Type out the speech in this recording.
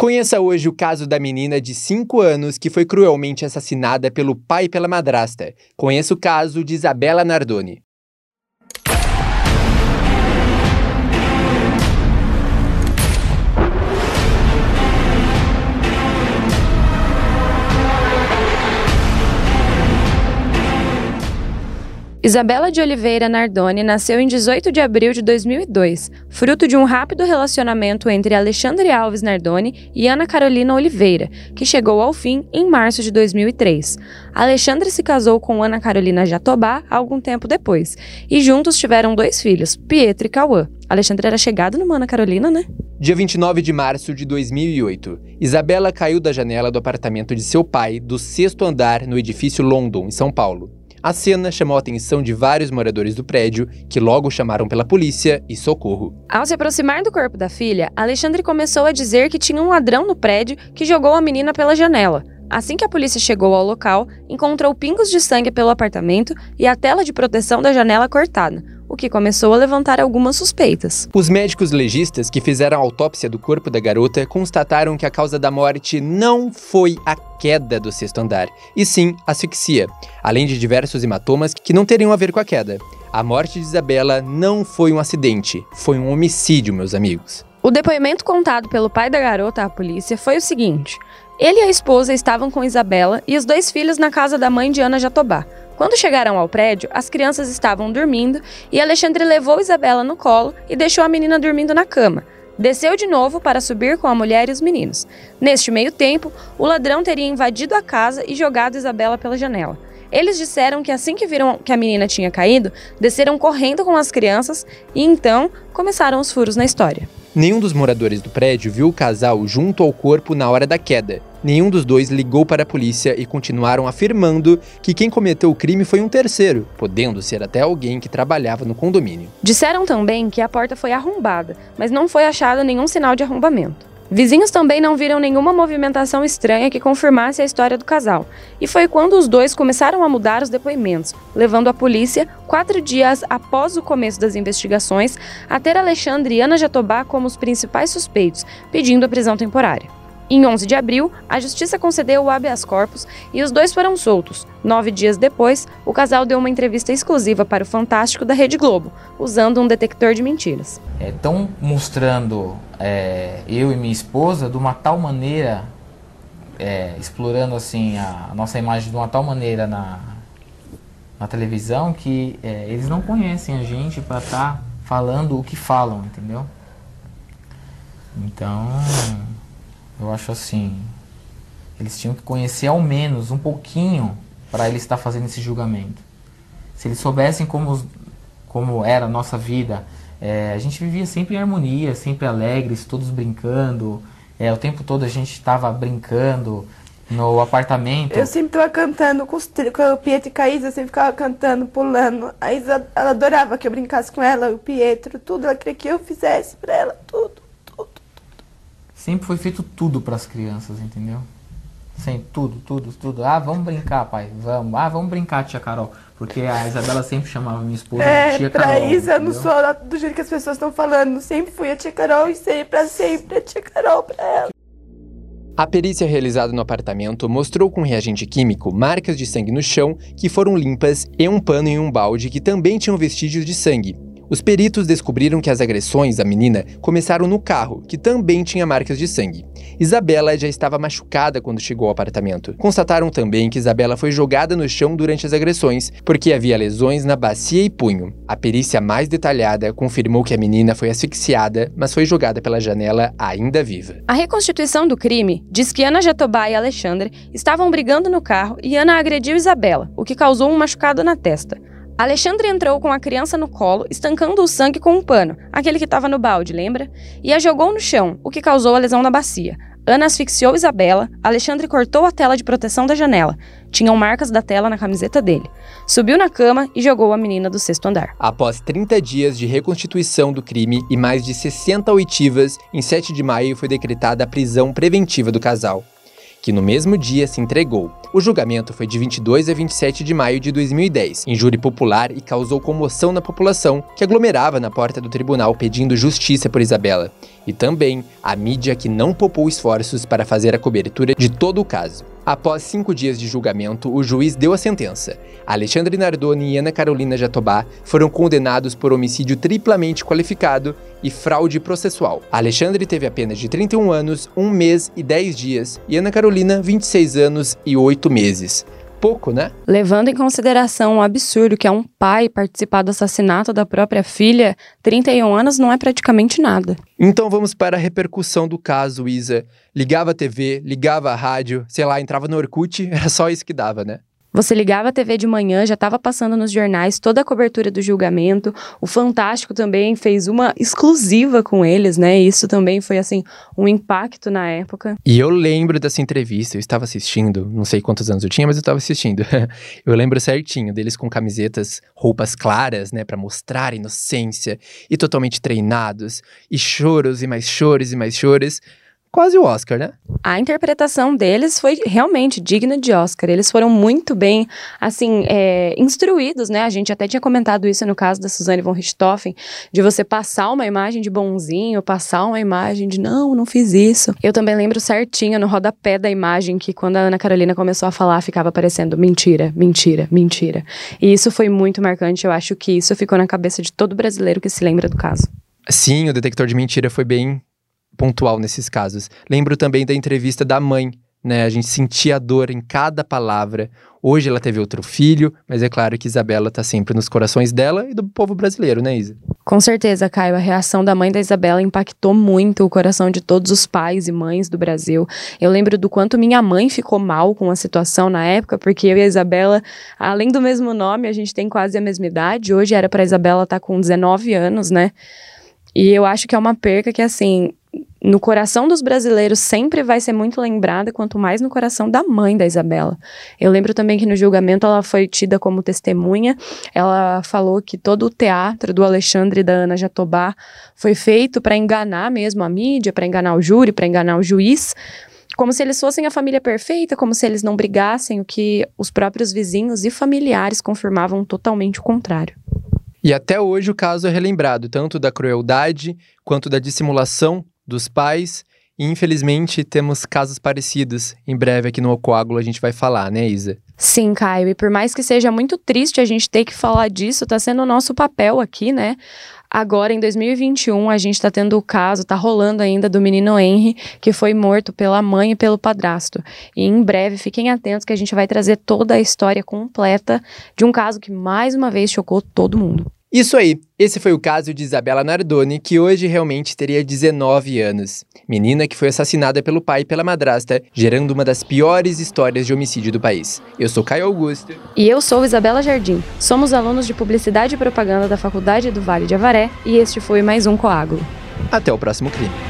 Conheça hoje o caso da menina de 5 anos que foi cruelmente assassinada pelo pai e pela madrasta. Conheça o caso de Isabela Nardoni. Isabela de Oliveira Nardoni nasceu em 18 de abril de 2002, fruto de um rápido relacionamento entre Alexandre Alves Nardoni e Ana Carolina Oliveira, que chegou ao fim em março de 2003. Alexandre se casou com Ana Carolina Jatobá algum tempo depois, e juntos tiveram dois filhos, Pietro e Cauã. Alexandre era chegado numa Ana Carolina, né? Dia 29 de março de 2008, Isabela caiu da janela do apartamento de seu pai, do sexto andar, no edifício London, em São Paulo. A cena chamou a atenção de vários moradores do prédio, que logo chamaram pela polícia e socorro. Ao se aproximar do corpo da filha, Alexandre começou a dizer que tinha um ladrão no prédio que jogou a menina pela janela. Assim que a polícia chegou ao local, encontrou pingos de sangue pelo apartamento e a tela de proteção da janela cortada, o que começou a levantar algumas suspeitas. Os médicos legistas que fizeram a autópsia do corpo da garota constataram que a causa da morte não foi a queda do sexto andar, e sim asfixia, além de diversos hematomas que não teriam a ver com a queda. A morte de Isabela não foi um acidente, foi um homicídio, meus amigos. O depoimento contado pelo pai da garota à polícia foi o seguinte: ele e a esposa estavam com Isabela e os dois filhos na casa da mãe de Ana Jatobá. Quando chegaram ao prédio, as crianças estavam dormindo e Alexandre levou Isabela no colo e deixou a menina dormindo na cama. Desceu de novo para subir com a mulher e os meninos. Neste meio tempo, o ladrão teria invadido a casa e jogado Isabela pela janela. Eles disseram que assim que viram que a menina tinha caído, desceram correndo com as crianças e então começaram os furos na história. Nenhum dos moradores do prédio viu o casal junto ao corpo na hora da queda. Nenhum dos dois ligou para a polícia e continuaram afirmando que quem cometeu o crime foi um terceiro, podendo ser até alguém que trabalhava no condomínio. Disseram também que a porta foi arrombada, mas não foi achado nenhum sinal de arrombamento. Vizinhos também não viram nenhuma movimentação estranha que confirmasse a história do casal, e foi quando os dois começaram a mudar os depoimentos, levando a polícia, quatro dias após o começo das investigações, a ter Alexandre e Ana Jatobá como os principais suspeitos, pedindo a prisão temporária. Em 11 de abril, a justiça concedeu o habeas corpus e os dois foram soltos. Nove dias depois, o casal deu uma entrevista exclusiva para o Fantástico da Rede Globo, usando um detector de mentiras. Estão é, mostrando é, eu e minha esposa de uma tal maneira, é, explorando assim a, nossa imagem de uma tal maneira na, na televisão que é, eles não conhecem a gente para estar tá falando o que falam, entendeu? Então eu acho assim, eles tinham que conhecer ao menos um pouquinho para eles estar fazendo esse julgamento. Se eles soubessem como, como era a nossa vida, é, a gente vivia sempre em harmonia, sempre alegres, todos brincando. É, o tempo todo a gente estava brincando no apartamento. Eu sempre estava cantando com, os, com o Pietro e Caísa, eu sempre ficava cantando, pulando. A Isa, ela adorava que eu brincasse com ela, o Pietro, tudo. Ela queria que eu fizesse para ela, tudo sempre foi feito tudo para as crianças, entendeu? Sempre, tudo, tudo, tudo. Ah, vamos brincar, pai, vamos. Ah, vamos brincar, tia Carol. Porque a Isabela sempre chamava minha esposa é, de tia Carol. É, pra isso eu não sou do jeito que as pessoas estão falando. Sempre fui a tia Carol e sempre, pra sempre, a tia Carol pra ela. A perícia realizada no apartamento mostrou com reagente químico marcas de sangue no chão que foram limpas e um pano em um balde que também tinham vestígios de sangue, os peritos descobriram que as agressões à menina começaram no carro, que também tinha marcas de sangue. Isabela já estava machucada quando chegou ao apartamento. Constataram também que Isabela foi jogada no chão durante as agressões, porque havia lesões na bacia e punho. A perícia mais detalhada confirmou que a menina foi asfixiada, mas foi jogada pela janela ainda viva. A reconstituição do crime diz que Ana Jatobá e Alexandre estavam brigando no carro e Ana agrediu Isabela, o que causou um machucado na testa. Alexandre entrou com a criança no colo, estancando o sangue com um pano, aquele que estava no balde, lembra? E a jogou no chão, o que causou a lesão na bacia. Ana asfixiou Isabela, Alexandre cortou a tela de proteção da janela. Tinham marcas da tela na camiseta dele. Subiu na cama e jogou a menina do sexto andar. Após 30 dias de reconstituição do crime e mais de 60 oitivas, em 7 de maio foi decretada a prisão preventiva do casal que no mesmo dia se entregou. O julgamento foi de 22 a 27 de maio de 2010, em júri popular e causou comoção na população, que aglomerava na porta do tribunal pedindo justiça por Isabela. e também a mídia que não poupou esforços para fazer a cobertura de todo o caso. Após cinco dias de julgamento, o juiz deu a sentença. Alexandre Nardoni e Ana Carolina Jatobá foram condenados por homicídio triplamente qualificado e fraude processual. Alexandre teve apenas de 31 anos, 1 mês e 10 dias, e Ana Carolina, 26 anos e 8 meses pouco, né? Levando em consideração o absurdo que é um pai participar do assassinato da própria filha, 31 anos não é praticamente nada. Então vamos para a repercussão do caso, Isa. Ligava a TV, ligava a rádio, sei lá, entrava no Orkut, era só isso que dava, né? Você ligava a TV de manhã, já estava passando nos jornais toda a cobertura do julgamento. O Fantástico também fez uma exclusiva com eles, né? Isso também foi assim um impacto na época. E eu lembro dessa entrevista, eu estava assistindo, não sei quantos anos eu tinha, mas eu estava assistindo. eu lembro certinho deles com camisetas, roupas claras, né, para mostrar inocência e totalmente treinados, e choros e mais choros e mais choros quase o Oscar, né? A interpretação deles foi realmente digna de Oscar. Eles foram muito bem, assim, é, instruídos, né? A gente até tinha comentado isso no caso da Suzane von Richthofen, de você passar uma imagem de bonzinho, passar uma imagem de não, não fiz isso. Eu também lembro certinho no rodapé da imagem que quando a Ana Carolina começou a falar, ficava aparecendo mentira, mentira, mentira. E isso foi muito marcante. Eu acho que isso ficou na cabeça de todo brasileiro que se lembra do caso. Sim, o detector de mentira foi bem pontual nesses casos. Lembro também da entrevista da mãe, né? A gente sentia a dor em cada palavra. Hoje ela teve outro filho, mas é claro que Isabela está sempre nos corações dela e do povo brasileiro, né, Isa? Com certeza, Caio. A reação da mãe da Isabela impactou muito o coração de todos os pais e mães do Brasil. Eu lembro do quanto minha mãe ficou mal com a situação na época, porque eu e a Isabela, além do mesmo nome, a gente tem quase a mesma idade. Hoje era para Isabela estar tá com 19 anos, né? E eu acho que é uma perca que, assim, no coração dos brasileiros sempre vai ser muito lembrada, quanto mais no coração da mãe da Isabela. Eu lembro também que no julgamento ela foi tida como testemunha. Ela falou que todo o teatro do Alexandre e da Ana Jatobá foi feito para enganar mesmo a mídia, para enganar o júri, para enganar o juiz. Como se eles fossem a família perfeita, como se eles não brigassem, o que os próprios vizinhos e familiares confirmavam totalmente o contrário. E até hoje o caso é relembrado tanto da crueldade quanto da dissimulação dos pais. E infelizmente temos casos parecidos. Em breve aqui no Coágulo a gente vai falar, né, Isa? Sim, Caio. E por mais que seja muito triste a gente ter que falar disso, tá sendo o nosso papel aqui, né? Agora, em 2021, a gente está tendo o caso, tá rolando ainda, do menino Henry, que foi morto pela mãe e pelo padrasto. E em breve, fiquem atentos que a gente vai trazer toda a história completa de um caso que, mais uma vez, chocou todo mundo. Isso aí, esse foi o caso de Isabela Nardoni, que hoje realmente teria 19 anos. Menina que foi assassinada pelo pai e pela madrasta, gerando uma das piores histórias de homicídio do país. Eu sou Caio Augusto. E eu sou Isabela Jardim. Somos alunos de Publicidade e Propaganda da Faculdade do Vale de Avaré e este foi mais um Coágulo. Até o próximo crime.